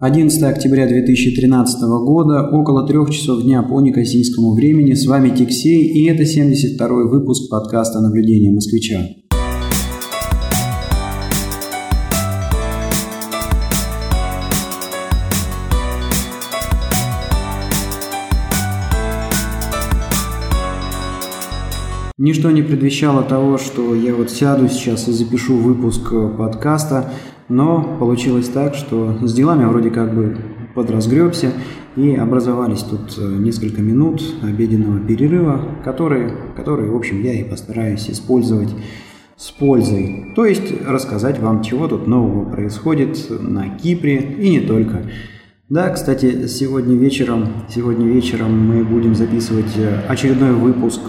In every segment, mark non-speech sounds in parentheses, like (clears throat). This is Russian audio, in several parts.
11 октября 2013 года, около трех часов дня по некосийскому времени. С вами Тиксей, и это 72-й выпуск подкаста «Наблюдение москвича». Ничто не предвещало того, что я вот сяду сейчас и запишу выпуск подкаста, но получилось так, что с делами вроде как бы подразгребся, и образовались тут э, несколько минут обеденного перерыва, которые, которые, в общем, я и постараюсь использовать с пользой. То есть рассказать вам, чего тут нового происходит на Кипре и не только. Да, кстати, сегодня вечером, сегодня вечером мы будем записывать э, очередной выпуск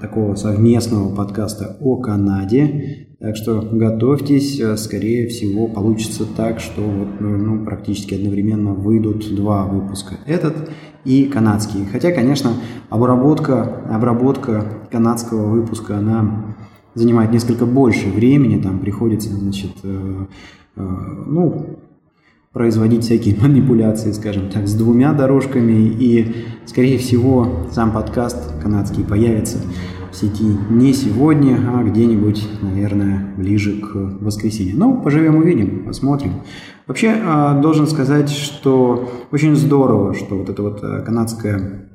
такого совместного подкаста о Канаде. Так что готовьтесь, э, скорее всего получится так, что вот, э, ну, практически одновременно выйдут два выпуска. Этот и канадский. Хотя, конечно, обработка, обработка канадского выпуска, она занимает несколько больше времени, там приходится, значит, э, ну, производить всякие (laughs) манипуляции, скажем так, с двумя дорожками, и, скорее всего, сам подкаст канадский появится в сети не сегодня, а где-нибудь, наверное, ближе к воскресенью. Ну, поживем, увидим, посмотрим. Вообще, а, должен сказать, что очень здорово, что вот эта вот э, канадская,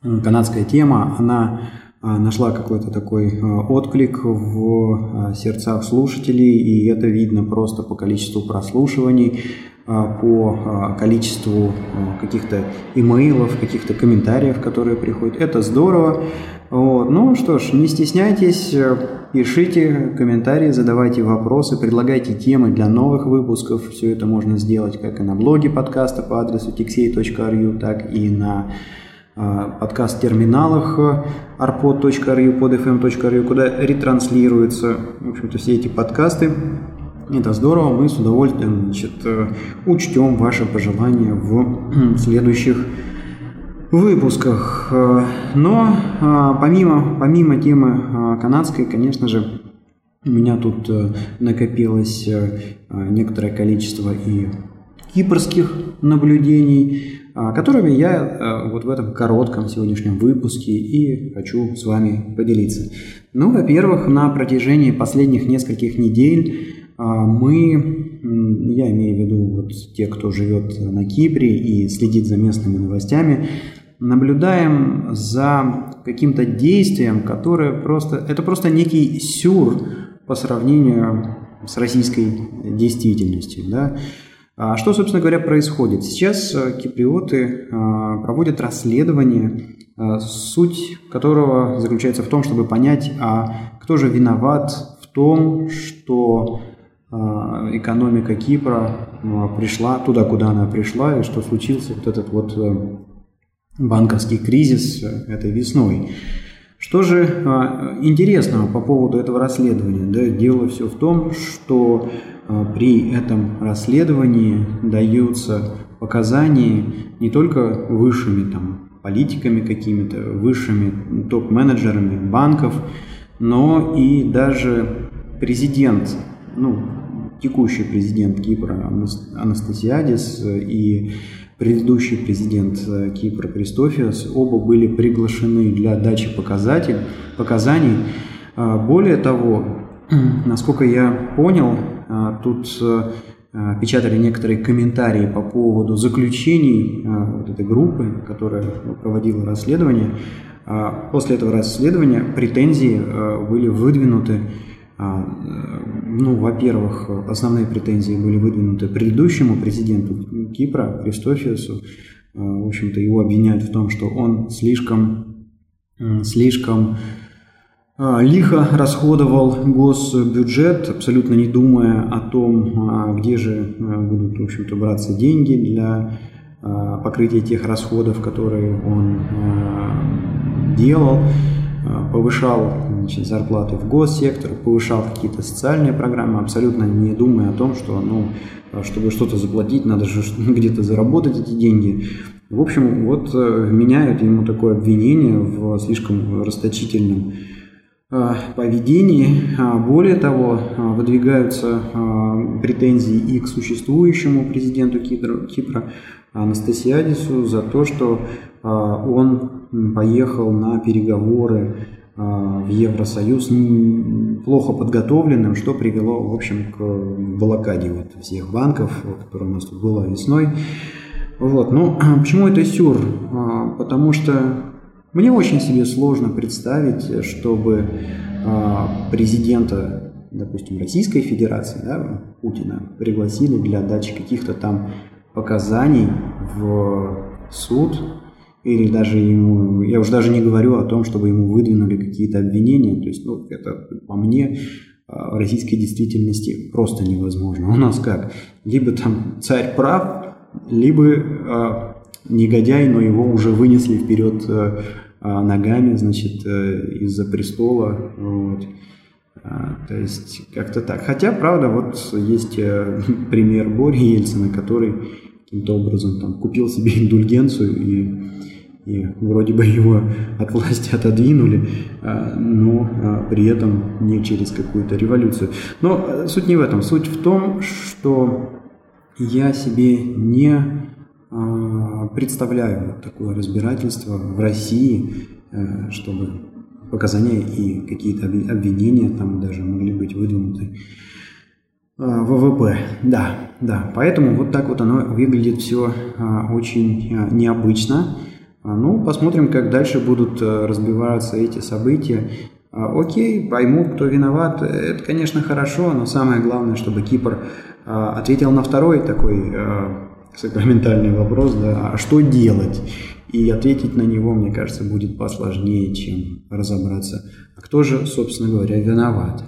канадская тема, она нашла какой-то такой а, отклик в сердцах слушателей, и это видно просто по количеству прослушиваний. А, по а, количеству а, каких-то имейлов, каких-то комментариев, которые приходят. Это здорово. Вот. Ну что ж, не стесняйтесь, пишите комментарии, задавайте вопросы, предлагайте темы для новых выпусков. Все это можно сделать как и на блоге подкаста по адресу tixey.ru, так и на подкаст-терминалах arpod.ru, podfm.ru, куда ретранслируются, в общем-то, все эти подкасты. Это здорово, мы с удовольствием значит, э, учтем ваши пожелания в (clears throat) следующих выпусках. Э, но э, помимо, помимо темы канадской, конечно же, у меня тут накопилось некоторое количество и кипрских наблюдений, которыми я вот в этом коротком сегодняшнем выпуске и хочу с вами поделиться. Ну, во-первых, на протяжении последних нескольких недель а мы, я имею в виду вот те, кто живет на Кипре и следит за местными новостями, наблюдаем за каким-то действием, которое просто, это просто некий сюр по сравнению с российской действительностью. Да? А что, собственно говоря, происходит? Сейчас э, киприоты а, проводят расследование, а, суть которого заключается в том, чтобы понять, а кто же виноват в том, что экономика Кипра пришла туда, куда она пришла, и что случился вот этот вот э, банковский кризис э, этой весной. Что же а, интересного по поводу этого расследования? Да, дело все в том, что а, при этом расследовании даются показания не только высшими там, политиками какими-то, высшими топ-менеджерами банков, но и даже президент ну, текущий президент Кипра Анастасиадис и предыдущий президент э, Кипра Кристофиос оба были приглашены для дачи показатель, показаний. А, более того, (clears throat) насколько я понял, а, тут э, печатали некоторые комментарии по поводу заключений а, вот этой группы, которая проводила расследование. После этого расследования претензии э, были выдвинуты э, ну, во-первых, основные претензии были выдвинуты предыдущему президенту Кипра, Кристофиусу. А, в общем-то, его обвиняют в том, что он слишком, слишком а, лихо расходовал госбюджет, абсолютно не думая о том, где же будут, в общем-то, браться деньги для покрытия тех расходов, которые он делал. Э, повышал значит, зарплаты в госсектор, повышал какие-то социальные программы, абсолютно не думая о том, что ну, э, чтобы что-то заплатить, надо же (laughs) где-то заработать эти деньги. В общем, вот э, вменяют ему такое обвинение в слишком расточительном поведении. Более того, выдвигаются претензии и к существующему президенту Кипра Анастасиадису за то, что он поехал на переговоры в Евросоюз плохо подготовленным, что привело, в общем, к блокаде вот всех банков, которая у нас тут была весной. Вот. Ну, (clears throat) почему это сюр? Потому что мне очень себе сложно представить, чтобы президента, допустим, Российской Федерации, да, Путина, пригласили для дачи каких-то там показаний в суд или даже ему, я уже даже не говорю о том, чтобы ему выдвинули какие-то обвинения, то есть, ну, это по мне а, в российской действительности просто невозможно. (laughs) У нас как? Либо там царь прав, либо э, негодяй, но его уже вынесли вперед э, ногами, значит, э, из-за престола, вот. А, то есть как-то так. Хотя, правда, вот есть э, (laughs) пример Бори Ельцина, который каким-то образом там купил себе индульгенцию и и вроде бы его от власти отодвинули, а, но а, при этом не через какую-то революцию. Но э, суть не в этом. Суть в том, что я себе не представляю такое разбирательство в России, э, чтобы показания и какие-то обвинения там даже могли быть выдвинуты. ВВП, да, да. Поэтому вот так вот оно выглядит все очень необычно. А, ну, посмотрим, как дальше будут разбиваться эти события. А, окей, поймут, кто виноват. Это, конечно, хорошо, но самое главное, чтобы Кипр а, ответил на второй такой сакраментальный вопрос, да, а что делать? И ответить на него, мне кажется, будет посложнее, чем разобраться, а кто же, собственно говоря, виноват.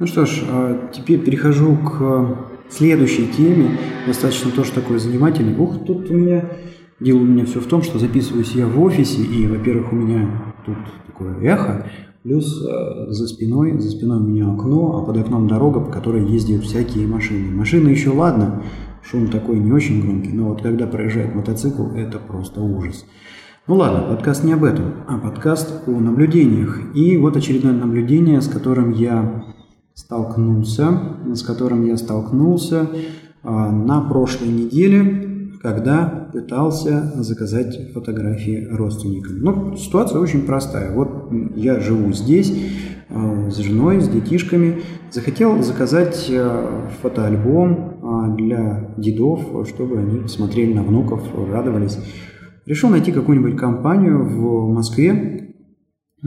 Ну что ж, теперь перехожу к следующей теме, достаточно тоже такой занимательный. Ух, тут у меня, дело у меня все в том, что записываюсь я в офисе, и, во-первых, у меня тут такое эхо, плюс э, за спиной, за спиной у меня окно, а под окном дорога, по которой ездят всякие машины. Машины еще ладно, шум такой не очень громкий, но вот когда проезжает мотоцикл, это просто ужас. Ну ладно, подкаст не об этом, а подкаст о наблюдениях. И вот очередное наблюдение, с которым я столкнулся, с которым я столкнулся а, на прошлой неделе, когда пытался заказать фотографии родственникам. Ну, ситуация очень простая. Вот я живу здесь с женой, с детишками. Захотел заказать а, фотоальбом для дедов, чтобы они смотрели на внуков, радовались. Решил найти какую-нибудь компанию в Москве,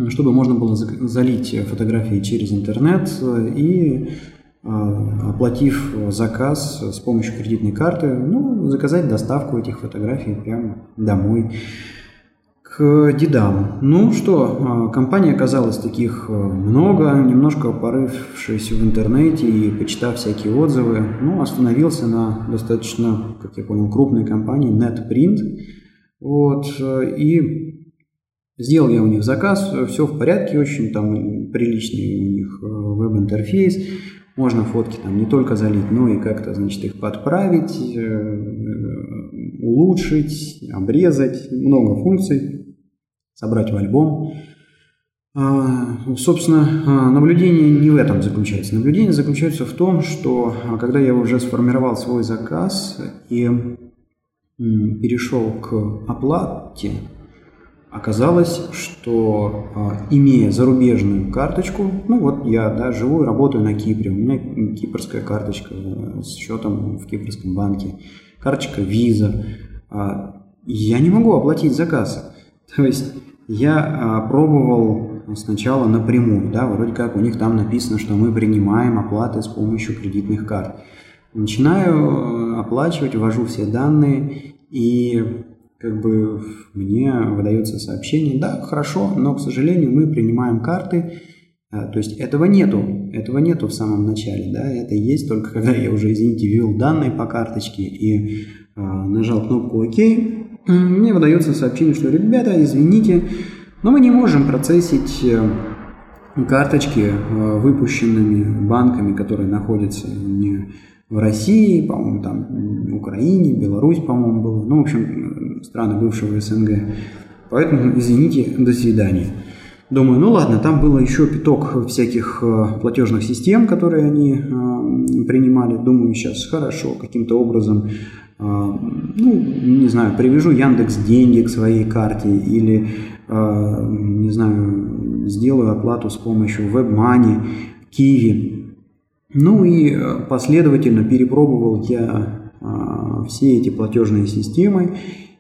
чтобы можно было залить фотографии через интернет и оплатив заказ с помощью кредитной карты, ну, заказать доставку этих фотографий прямо домой к дедам. Ну что, а, компания оказалась таких а, много, немножко порывшись в интернете и почитав всякие отзывы, ну, остановился на достаточно, как я понял, крупной компании NetPrint. Вот, и Сделал я у них заказ, все в порядке очень, там приличный у них веб-интерфейс, можно фотки там не только залить, но и как-то, значит, их подправить, э, э, улучшить, обрезать, много функций, собрать в альбом. А, собственно, а, наблюдение не в этом заключается. Наблюдение заключается в том, что а, когда я уже сформировал свой заказ и перешел к оплате, Оказалось, что имея зарубежную карточку, ну вот я да, живу и работаю на Кипре, у меня кипрская карточка э, с счетом в кипрском банке, карточка виза, я не могу оплатить заказ. То есть я а, пробовал сначала напрямую, да, вроде как у них там написано, что мы принимаем оплаты с помощью кредитных карт. Начинаю э, оплачивать, ввожу все данные и как бы мне выдается сообщение, да, хорошо, но, к сожалению, мы принимаем карты, а, то есть этого нету, этого нету в самом начале, да, это есть только когда я уже, извините, ввел данные по карточке и а, нажал кнопку ОК, мне выдается сообщение, что, ребята, извините, но мы не можем процессить э, карточки, э, выпущенными банками, которые находятся не в России, по-моему, там в Украине, Беларусь, по-моему, было. Ну, в общем, страны бывшего СНГ. Поэтому, извините, до свидания. Думаю, ну ладно, там было еще пяток всяких э, платежных систем, которые они э, принимали. Думаю, сейчас хорошо, каким-то образом, э, ну, не знаю, привяжу Яндекс деньги к своей карте или, не знаю, сделаю оплату с помощью WebMoney, Kiwi. Ну и последовательно перепробовал я все эти платежные системы,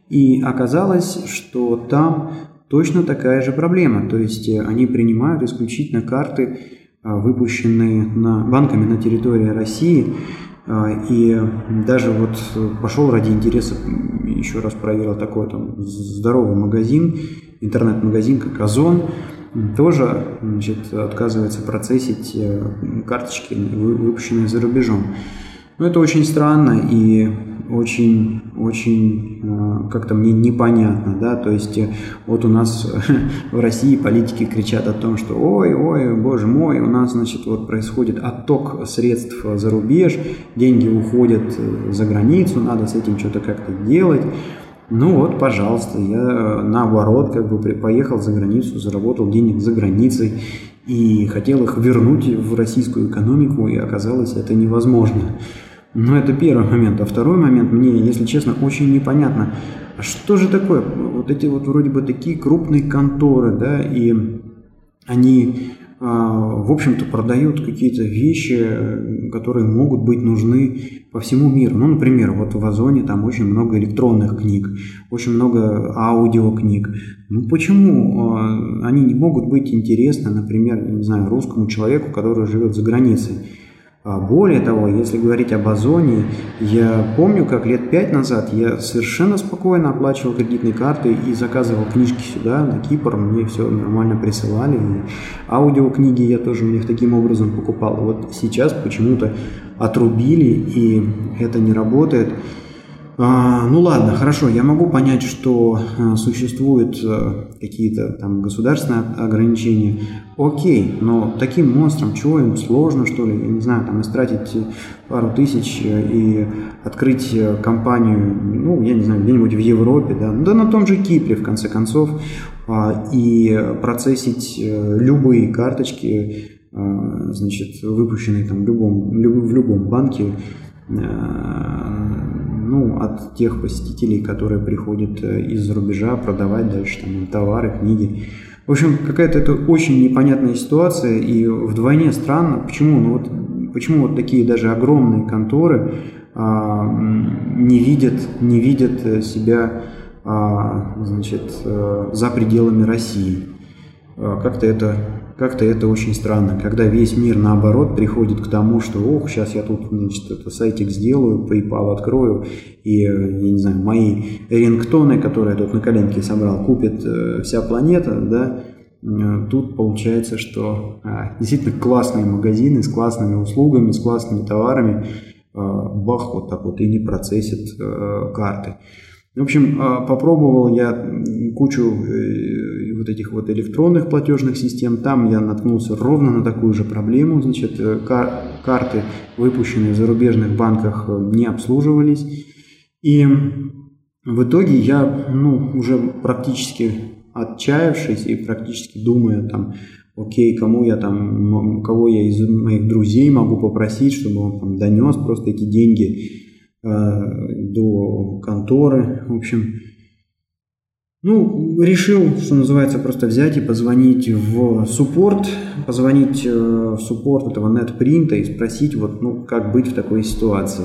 и оказалось, что там точно такая же проблема. То есть э, они принимают исключительно карты, а, выпущенные на, банками на территории России. А, и даже вот пошел ради интереса, еще раз проверил такой там здоровый магазин, интернет-магазин, как Озон, тоже значит, отказывается процессить э, карточки, выпущенные за рубежом. Но это очень странно и очень, очень э, как-то мне непонятно, да, то есть э, вот у нас (laughs) в России политики кричат о том, что ой, ой, боже мой, у нас, значит, вот происходит отток средств за рубеж, деньги уходят э, за границу, надо с этим что-то как-то делать, ну вот, пожалуйста, я наоборот как бы поехал за границу, заработал денег за границей и хотел их вернуть в российскую экономику, и оказалось это невозможно. Ну, это первый момент. А второй момент, мне, если честно, очень непонятно, что же такое? Вот эти вот вроде бы такие крупные конторы, да, и они, а, в общем-то, продают какие-то вещи, которые могут быть нужны по всему миру. Ну, например, вот в Озоне там очень много электронных книг, очень много аудиокниг. Ну, почему а, они не могут быть интересны, например, не знаю, русскому человеку, который живет за границей? А более того, если говорить об Озоне, я помню, как лет пять назад я совершенно спокойно оплачивал кредитной картой и заказывал книжки сюда, на Кипр, мне все нормально присылали. И аудиокниги я тоже у них таким образом покупал. Вот сейчас почему-то отрубили, и это не работает. А, ну ладно, хорошо, я могу понять, что а, существуют а, какие-то там государственные ограничения. Окей, но таким монстрам чего им сложно, что ли, я не знаю, там истратить пару тысяч э, и открыть э, компанию, ну, я не знаю, где-нибудь в Европе, да, да на том же Кипре, в конце концов, а, и процессить э, любые карточки, значит, выпущенные там в любом, в любом банке, ну, от тех посетителей, которые приходят э, из-за рубежа продавать дальше там товары, книги. В общем, какая-то это очень непонятная ситуация и вдвойне странно. Почему? Ну вот, почему вот такие даже огромные конторы а, не видят, не видят э, себя а, значит, а, за пределами России? А, как-то это как-то это очень странно, когда весь мир наоборот приходит к тому, что ох, сейчас я тут значит, это сайтик сделаю, PayPal открою, и, я не знаю, мои рингтоны, которые я тут на коленке собрал, купит э, вся планета, да, э, тут получается, что а, действительно классные магазины с классными услугами, с классными товарами, а, бах, вот так вот и не процессит а, карты. В общем, а, попробовал я кучу э, вот этих вот электронных платежных систем. Там я наткнулся ровно на такую же проблему. Значит, э, карты, выпущенные в зарубежных банках, э, не обслуживались. И в итоге я, ну, уже практически отчаявшись и практически думая там, окей, кому я там, кого я из моих друзей могу попросить, чтобы он там донес просто эти деньги Э, до конторы, в общем. Ну, решил, что называется, просто взять и позвонить в суппорт, позвонить э, в суппорт этого NetPrint и спросить, вот, ну, как быть в такой ситуации.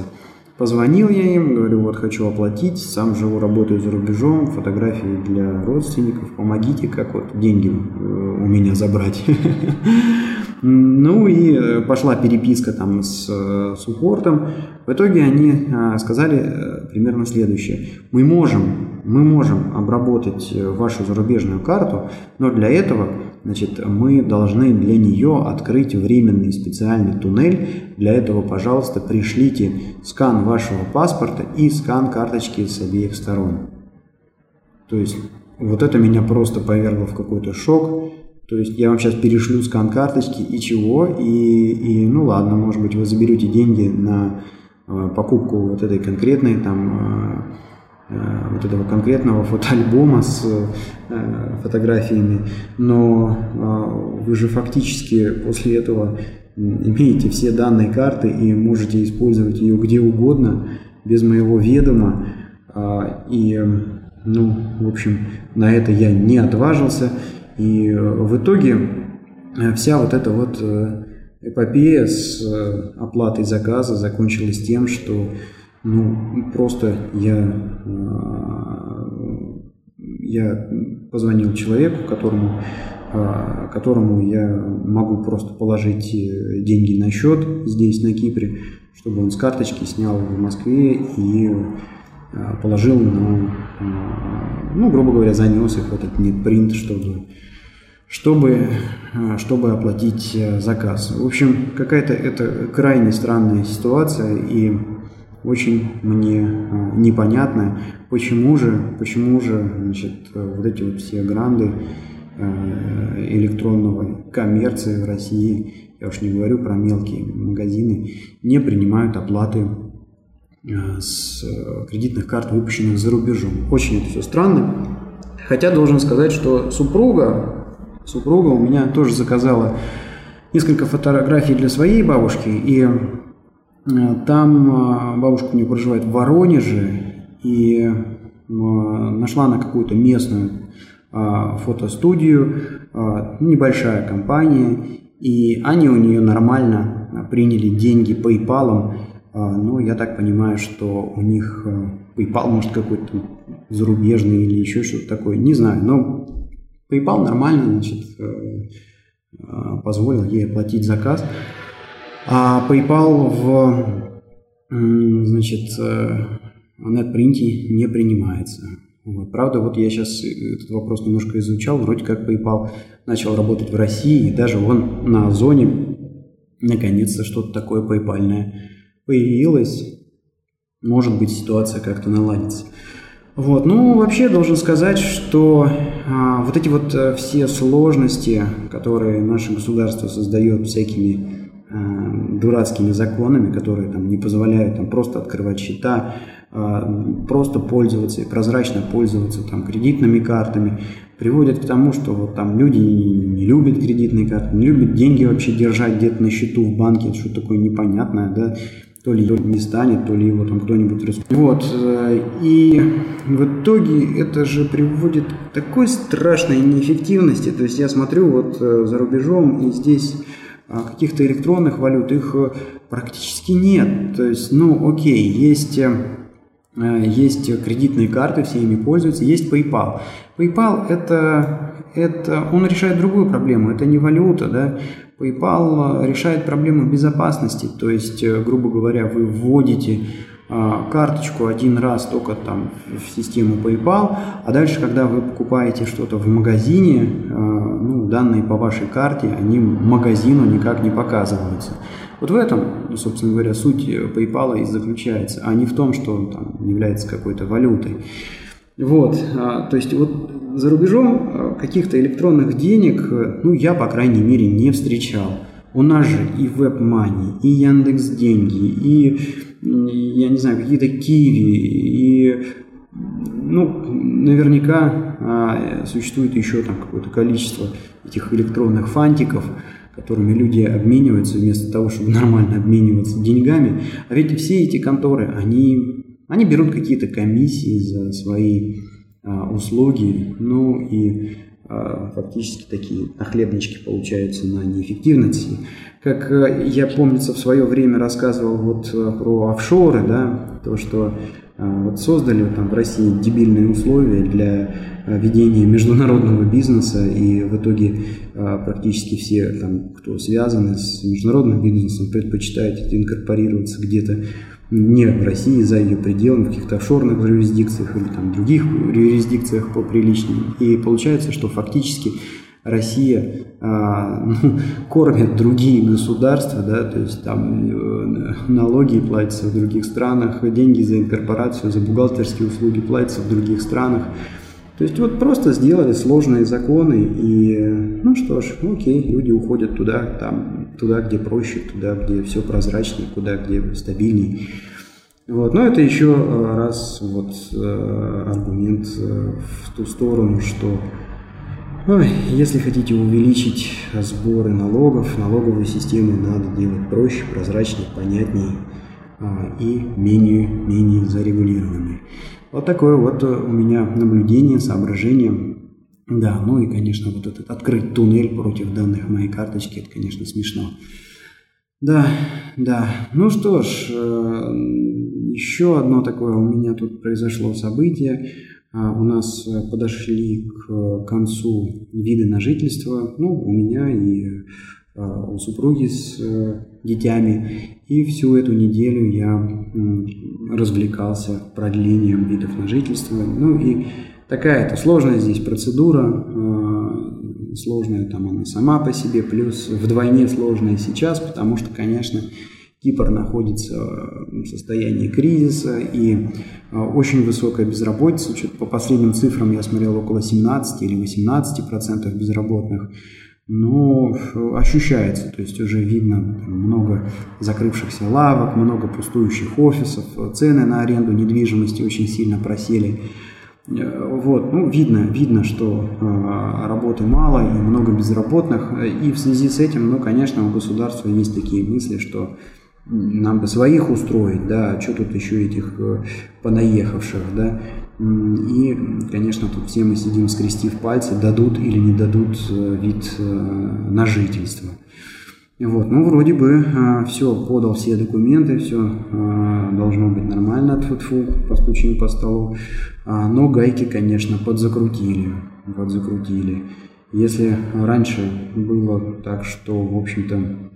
Позвонил я им, говорю, вот хочу оплатить, сам живу, работаю за рубежом, фотографии для родственников, помогите, как вот деньги э, у меня забрать. (laughs) Ну и э, пошла переписка там с э, суппортом. В итоге они э, сказали примерно следующее. Мы можем, мы можем обработать вашу зарубежную карту, но для этого значит, мы должны для нее открыть временный специальный туннель. Для этого, пожалуйста, пришлите скан вашего паспорта и скан карточки с обеих сторон. То есть вот это меня просто повергло в какой-то шок. То есть я вам сейчас перешлю скан карточки и чего, и, и ну ладно, может быть, вы заберете деньги на э, покупку вот этой конкретной там вот этого конкретного (laughs) фотоальбома с фотографиями, но вы же фактически после этого имеете все данные карты и можете использовать ее где угодно без моего ведома. И, ну, в общем, на это я не отважился. И в итоге вся вот эта вот эпопея с э, оплатой заказа закончилась тем, что ну, просто я, э, я позвонил человеку, которому, э, которому я могу просто положить деньги на счет здесь, на Кипре, чтобы он с карточки снял в Москве и положил на, ну, грубо говоря, занес их в этот нетпринт, чтобы чтобы, э, чтобы оплатить э, заказ. В общем, какая-то это крайне странная ситуация и очень мне э, непонятно, почему же, почему же значит, вот эти вот все гранды электронного коммерции в России, я уж не говорю про мелкие магазины, не принимают оплаты с кредитных карт, выпущенных за рубежом. Очень это все странно. Хотя должен сказать, что супруга супруга у меня тоже заказала несколько фотографий для своей бабушки, и э, там э, бабушка у нее проживает в Воронеже, и э, нашла на какую-то местную фотостудию, небольшая компания, и они у нее нормально приняли деньги PayPal, но я так понимаю, что у них PayPal может какой-то зарубежный или еще что-то такое, не знаю, но PayPal нормально, значит, э, э, позволил ей оплатить заказ. А PayPal в, значит, э, NetPrint не принимается. Вот. Правда, вот я сейчас этот вопрос немножко изучал, вроде как PayPal начал работать в России, и даже он на Озоне наконец-то что-то такое PayPal появилось. Может быть, ситуация как-то наладится. Вот, ну, вообще должен сказать, что а, вот эти вот а, все сложности, которые наше государство создает всякими а, дурацкими законами, которые там не позволяют там просто открывать счета, а, просто пользоваться и прозрачно пользоваться там кредитными картами, приводят к тому, что вот там люди не любят кредитные карты, не любят деньги вообще держать где-то на счету в банке, это что такое непонятное, да, то ли не станет, то ли его там кто-нибудь раскупит. Вот, э, и в итоге это же приводит к такой страшной неэффективности. То есть я смотрю вот э, за рубежом, и здесь а, каких-то электронных валют, их э, практически нет. То есть, ну, окей, есть есть кредитные карты, все ими пользуются, есть PayPal. PayPal это, это, он решает другую проблему, это не валюта, да, PayPal решает проблему безопасности, то есть, э, грубо говоря, вы вводите а, карточку один раз только там в систему PayPal, а дальше, когда вы покупаете что-то в магазине, а, ну, данные по вашей карте, они магазину никак не показываются. Вот в этом, собственно говоря, суть PayPal и заключается, а не в том, что он там является какой-то валютой. Вот, а, то есть вот за рубежом а, каких-то электронных денег, э, ну, я, по крайней мере, не встречал. У нас же и WebMoney, и Яндекс Деньги, и, я не знаю, какие-то Киви, и, ну, наверняка а, существует еще там какое-то количество этих электронных фантиков, которыми люди обмениваются вместо того, чтобы (laughs) нормально обмениваться деньгами. А ведь все эти конторы, они они берут какие-то комиссии за свои услуги, ну и а, фактически такие нахлебнички получаются на неэффективности. Как а, я, помнится, в свое время рассказывал вот а, про офшоры, да, то, что а, вот создали там в России дебильные условия для а, ведения международного бизнеса, и в итоге а, практически все, там, кто связаны с международным бизнесом, предпочитают инкорпорироваться где-то не в России, за ее пределами, в каких-то офшорных юрисдикциях или там других юрисдикциях по приличным. И получается, что фактически Россия а, (laughs) ну, кормит другие государства, да, то есть там э, налоги платятся в других странах, деньги за инкорпорацию, за бухгалтерские услуги платятся в других странах. То есть вот просто сделали сложные законы и, ну что ж, окей, люди уходят туда, там, туда, где проще, туда, где все прозрачнее, куда, где стабильнее. Вот. Но это еще раз вот аргумент в ту сторону, что Ой, если хотите увеличить сборы налогов, налоговую систему надо делать проще, прозрачнее, понятнее а, и менее, менее зарегулированной. Вот такое вот у меня наблюдение, соображение. Да, ну и, конечно, вот этот открыть туннель против данных моей карточки, это, конечно, смешно. Да, да. Ну что ж, э, еще одно такое у меня тут произошло событие. А, у нас э, подошли к э, концу виды на жительство, ну, у меня и э, у супруги с детьми. И всю эту неделю я развлекался продлением видов на жительство. Ну и такая это сложная здесь процедура, сложная там она сама по себе, плюс вдвойне сложная сейчас, потому что, конечно, Кипр находится в состоянии кризиса и а, очень высокая безработица. По последним цифрам я смотрел около 17 или 18 процентов безработных. Но ощущается, то есть уже видно много закрывшихся лавок, много пустующих офисов, цены на аренду недвижимости очень сильно просели. Э, вот, ну, видно, видно, что э, работы мало и много безработных. И в связи с этим, ну, конечно, у государства есть такие мысли, что нам бы своих устроить, да, а что тут еще этих э, понаехавших, да, и, конечно, тут все мы сидим, скрестив пальцы, дадут или не дадут э, вид э, на жительство. Вот, ну, вроде бы все, подал все документы, все должно быть нормально, тьфу-тьфу, постучим по столу, но гайки, конечно, подзакрутили, подзакрутили. Если раньше было так, что, в общем-то,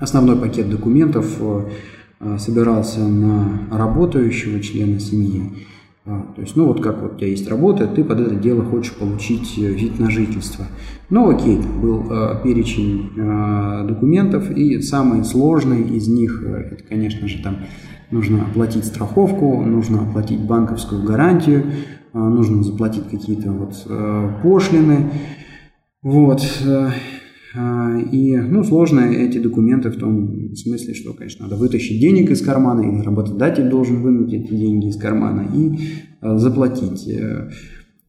Основной пакет документов э, э, собирался на работающего члена семьи. А, то есть, ну вот как вот у тебя есть работа, ты под это дело хочешь получить э, вид на жительство. Ну окей, был перечень документов, и самый сложный из них, это, конечно же, там нужно оплатить страховку, нужно оплатить банковскую гарантию, нужно заплатить какие-то вот пошлины. Вот. И, ну, сложно эти документы в том смысле, что, конечно, надо вытащить денег из кармана, или работодатель должен вынуть эти деньги из кармана и а, заплатить. Э,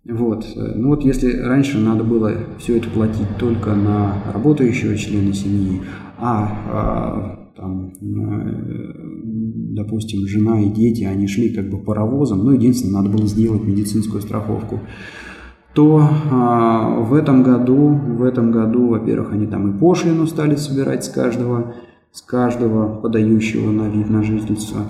вот. Ну вот если раньше надо было все это платить только на работающего члена семьи, а, а там, э, допустим, жена и дети, они шли как бы паровозом, ну, единственное, надо было сделать медицинскую страховку то а, в этом году, в этом году, во-первых, они там и пошлину стали собирать с каждого, с каждого подающего на вид на жительство,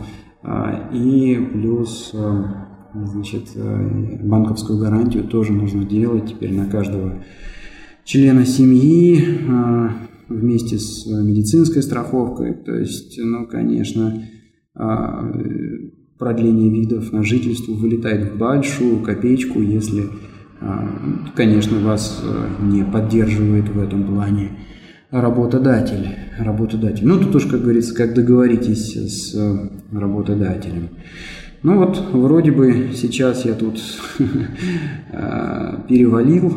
а, и плюс, а, значит, а, банковскую гарантию тоже нужно делать теперь на каждого члена семьи а, вместе с медицинской страховкой. То есть, ну, конечно, а, продление видов на жительство вылетает в большую копеечку, если конечно, вас э, не поддерживает в этом плане работодатель. работодатель. Ну, тут уж, как говорится, как договоритесь с э, работодателем. Ну вот, вроде бы сейчас я тут (laughs) э, перевалил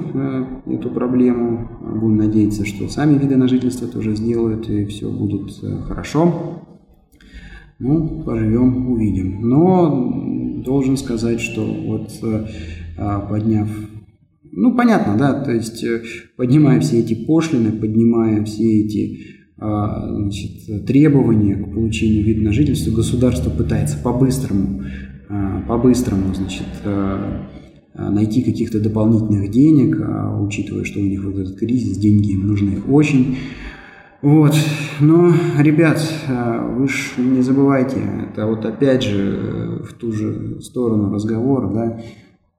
эту проблему. Будем надеяться, что сами виды на жительство тоже сделают, и все будет хорошо. Ну, поживем, увидим. Но должен сказать, что вот подняв ну, понятно, да, то есть э, поднимая все эти пошлины, поднимая все эти а, значит, требования к получению вида на жительство, государство пытается по-быстрому, а, по-быстрому, значит, а, найти каких-то дополнительных денег, учитывая, что у них вот этот кризис, деньги им нужны очень. Вот, но, ребят, вы же не забывайте, это вот опять же в ту же сторону разговора, да,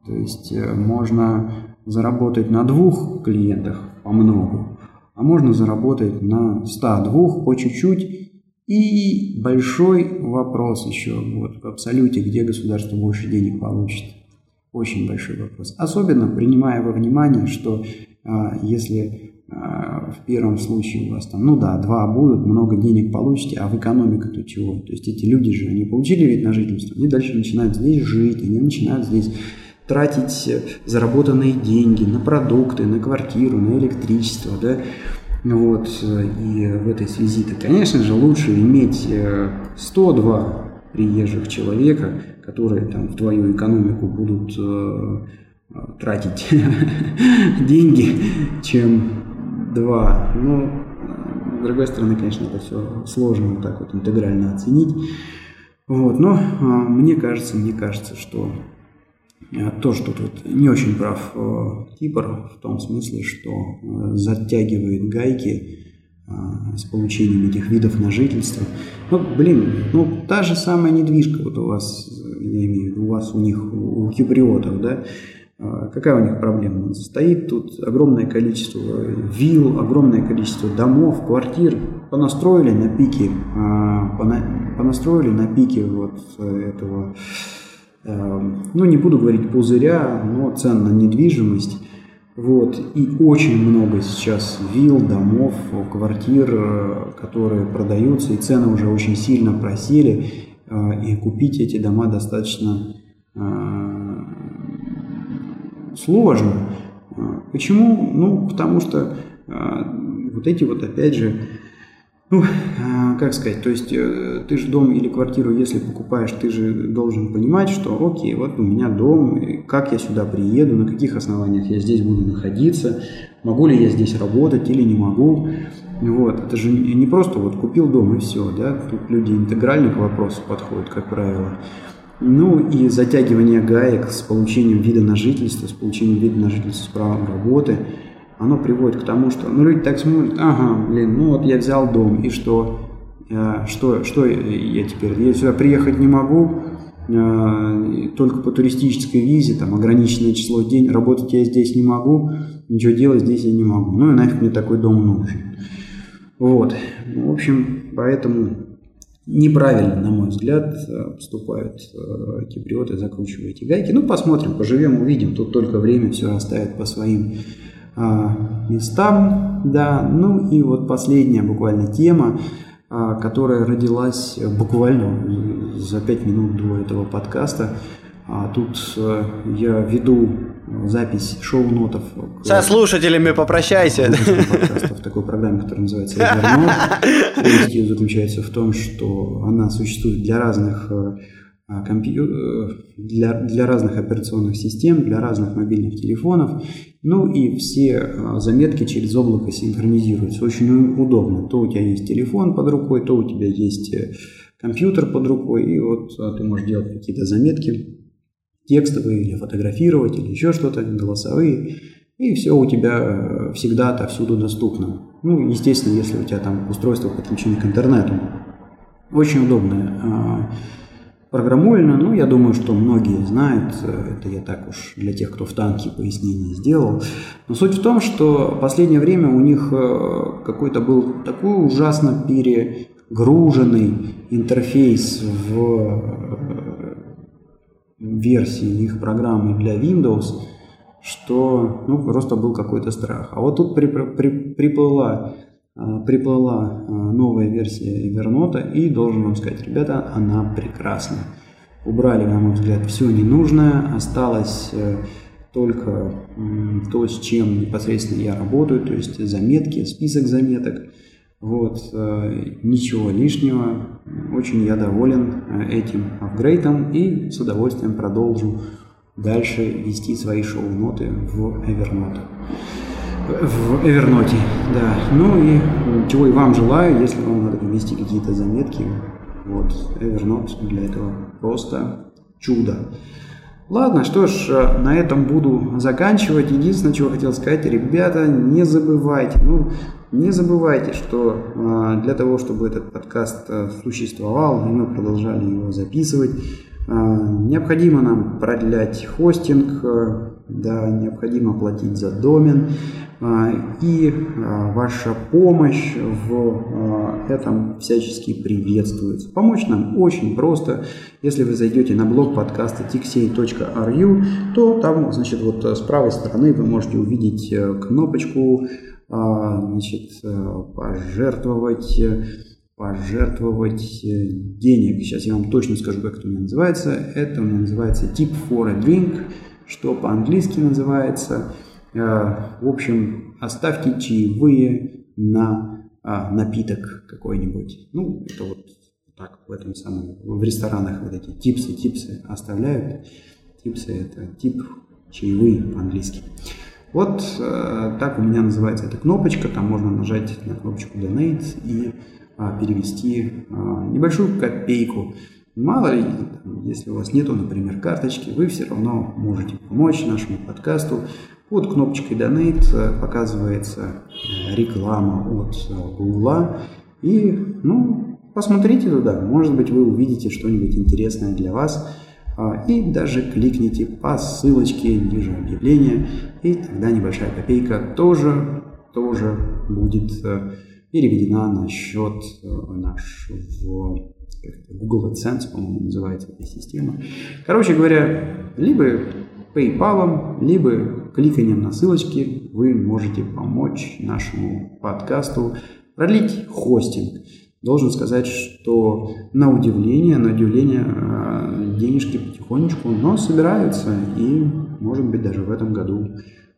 то есть э, можно заработать на двух клиентах по многу, а можно заработать на 102 по чуть-чуть. И большой вопрос еще вот в абсолюте, где государство больше денег получит. Очень большой вопрос. Особенно принимая во внимание, что а, если а, в первом случае у вас там, ну да, два будут, много денег получите, а в экономику-то чего? То есть эти люди же, они получили вид на жительство, они дальше начинают здесь жить, они начинают здесь тратить заработанные деньги на продукты, на квартиру, на электричество, да, вот, и в этой связи-то, конечно же, лучше иметь 102 приезжих человека, которые там в твою экономику будут тратить (laughs) деньги, чем два. Но, с другой стороны, конечно, это все сложно вот так вот интегрально оценить. Вот, но мне кажется, мне кажется, что то, что тут не очень прав э, Кипр в том смысле, что э, затягивает гайки э, с получением этих видов на жительство. Ну, блин, ну, та же самая недвижка вот у вас, я имею в виду, у вас, у них, у киприотов, да, Какая у них проблема? Стоит тут огромное количество вилл, огромное количество домов, квартир. Понастроили на пике, понастроили на пике вот этого ну, не буду говорить пузыря, но цен на недвижимость. Вот. И очень много сейчас вилл, домов, квартир, э, которые продаются, и цены уже очень сильно просели, э, и купить эти дома достаточно э, сложно. Почему? Ну, потому что вот эти вот, опять же, ну, а, как сказать, то есть э, ты же дом или квартиру, если покупаешь, ты же должен понимать, что окей, вот у меня дом, как я сюда приеду, на каких основаниях я здесь буду находиться, могу ли я здесь работать или не могу. Вот, это же не просто вот купил дом и все, да, тут люди интегрально к вопросу подходят, как правило. Ну и затягивание гаек с получением вида на жительство, с получением вида на жительство с правом работы – оно приводит к тому, что ну, люди так смотрят, ага, блин, ну вот я взял дом, и что? Э, что, что я теперь? Я сюда приехать не могу, э, только по туристической визе, там ограниченное число дней, работать я здесь не могу, ничего делать здесь я не могу. Ну и нафиг мне такой дом нужен. Вот. Ну, в общем, поэтому неправильно, на мой взгляд, поступают э, киприоты, закручивая эти гайки. Ну, посмотрим, поживем, увидим. Тут только время все оставит по своим местам. Да. Ну и вот последняя буквально тема, а, которая родилась буквально за пять минут до этого подкаста. А тут э, я веду запись шоу-нотов. Со слушателями попрощайся. в такой программе, которая называется Evernote. Ее заключается в том, что она существует для разных э, а, компью... Э, для, для разных операционных систем, для разных мобильных телефонов. Ну и все а, заметки через облако синхронизируются. Очень удобно. То у тебя есть телефон под рукой, то у тебя есть э, компьютер под рукой, и вот а, ты можешь делать какие-то заметки текстовые или фотографировать, или еще что-то, голосовые, и все у тебя э, всегда отовсюду доступно. Ну, естественно, если у тебя там устройство подключено к интернету. Очень удобное программульно, ну, я думаю, что многие знают, э, это я так уж для тех, кто в танке пояснение сделал. Но суть в том, что в последнее время у них э, какой-то был такой ужасно перегруженный интерфейс в э, версии их программы для Windows, что ну, просто был какой-то страх. А вот тут при, при, приплыла приплыла а, новая версия Evernote и должен вам сказать, ребята, она прекрасна. Убрали, на мой взгляд, все ненужное, осталось э, только то, с чем непосредственно я работаю, то есть заметки, список заметок. Вот, э, ничего лишнего, очень я доволен э, этим апгрейдом и с удовольствием продолжу дальше вести свои шоу-ноты в Evernote в Эверноте, да. Ну и чего и вам желаю, если вам надо ввести какие-то заметки. Вот, Evernote для этого просто чудо. Ладно, что ж, э, на этом буду заканчивать. Единственное, чего хотел сказать, ребята, не забывайте, ну, не забывайте, что э, для того, чтобы этот подкаст э, существовал, и мы продолжали его записывать, необходимо нам продлять хостинг, да, необходимо платить за домен, и а, ваша помощь в а, этом всячески приветствуется. Помочь нам очень просто. Если вы зайдете на блог подкаста tixey.ru, то там, значит, вот с правой стороны вы можете увидеть э, кнопочку значит, э, пожертвовать пожертвовать э, денег. Сейчас я вам точно скажу, как это называется. Это называется tip for a drink, что по-английски называется в общем, оставьте чаевые на а, напиток какой-нибудь. Ну, это вот так в этом самом, в ресторанах вот эти типсы, типсы оставляют. Типсы – это тип чаевые по-английски. Вот э, так у меня называется эта кнопочка, там можно нажать на кнопочку Donate и э, перевести э, небольшую копейку. Мало ли, если у вас нету, например, карточки, вы все равно можете помочь нашему подкасту. Под кнопочкой э, показывается э, реклама от Google. И, ну, посмотрите туда, может быть, вы увидите что-нибудь интересное для вас – а, и даже кликните по ссылочке ниже объявления, и тогда небольшая копейка тоже, тоже будет э, переведена на счет э, наш в Google AdSense, по-моему, называется эта система. Короче говоря, либо PayPal, либо кликанием на ссылочки вы можете помочь нашему подкасту продлить хостинг. Должен сказать, что на удивление, на удивление э, денежки потихонечку, но собираются, и, может быть, даже в этом году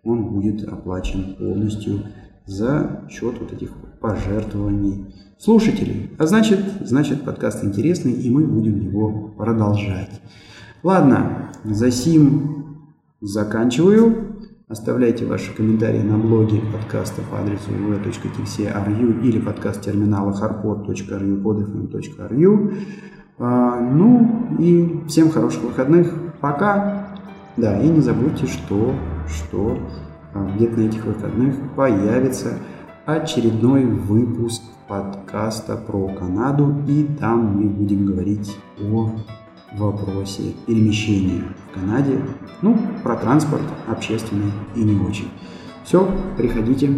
он будет оплачен полностью за счет вот этих пожертвований слушателей. А значит, значит подкаст интересный, и мы будем его продолжать. Ладно, за сим заканчиваю. Оставляйте ваши комментарии на блоге подкаста по адресу v.tc.ru или подкаст терминала harpod.ru. А, ну и всем хороших выходных. Пока. Да, и не забудьте, что, что а, где-то на этих выходных появится очередной выпуск подкаста про Канаду, и там мы будем говорить о вопросе перемещения в Канаде. Ну, про транспорт общественный и не очень. Все, приходите,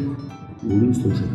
будем слушать.